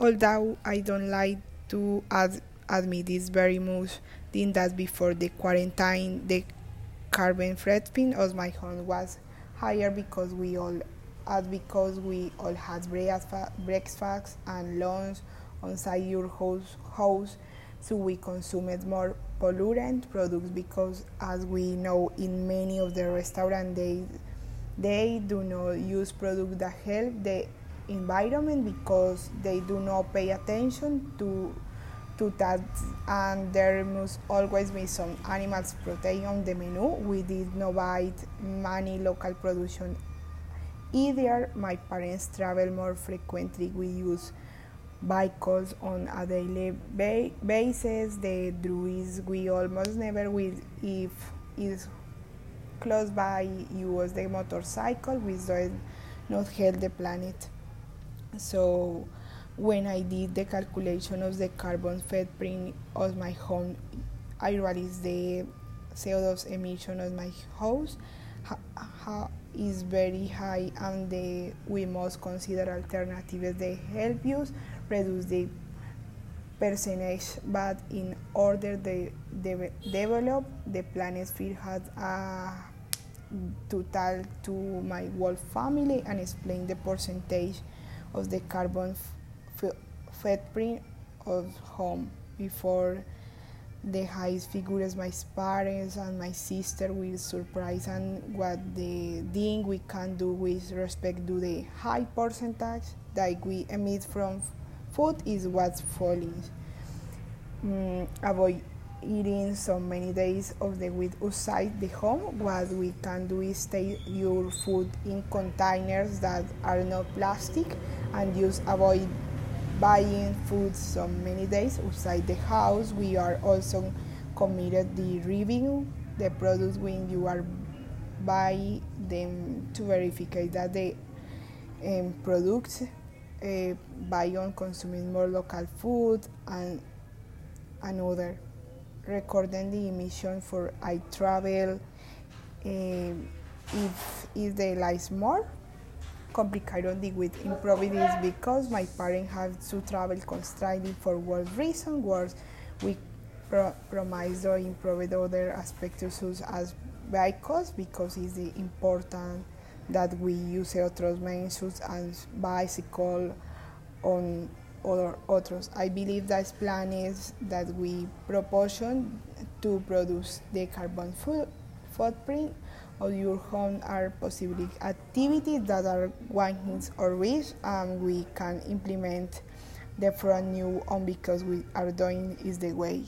although I don't like to ad- admit this very much, think that before the quarantine, the carbon footprint of my home was higher because we all, as because we all had breakfast and lunch inside your house, house, so we consumed more pollutant products because, as we know, in many of the restaurants they they do not use products that help the environment because they do not pay attention to to that. And there must always be some animals protein on the menu. We did not buy many local production either. My parents travel more frequently. We use vehicles on a daily ba- basis. The druids we almost never will if is close by use the motorcycle. Which does not help the planet so when I did the calculation of the carbon footprint of my home, I realized the CO2 emission of my house. Ha, ha, is very high and the, we must consider alternatives. That help us reduce the percentage but in order to de- develop the planet field has a to talk to my whole family and explain the percentage of the carbon footprint of home. Before the highest figures my parents and my sister will surprise and what the thing we can do with respect to the high percentage that we emit from food is what's falling. Mm, avoid eating so many days of the week outside the home, what we can do is take your food in containers that are not plastic and just avoid buying food so many days outside the house. We are also committed the review the products when you are buy them to verify that the um, products uh, buy on consuming more local food and another recording the emission for I travel uh, if if they lies more complicated with improving because my parents have to travel constantly for work reason whereas we pro- promise to improve other aspects such as vehicles because it's important that we use otros means such as bicycle on other others. I believe that plan is that we proportion to produce the carbon foot, footprint of your home are possibly activities that are within or reach and we can implement the from new on because we are doing is the way.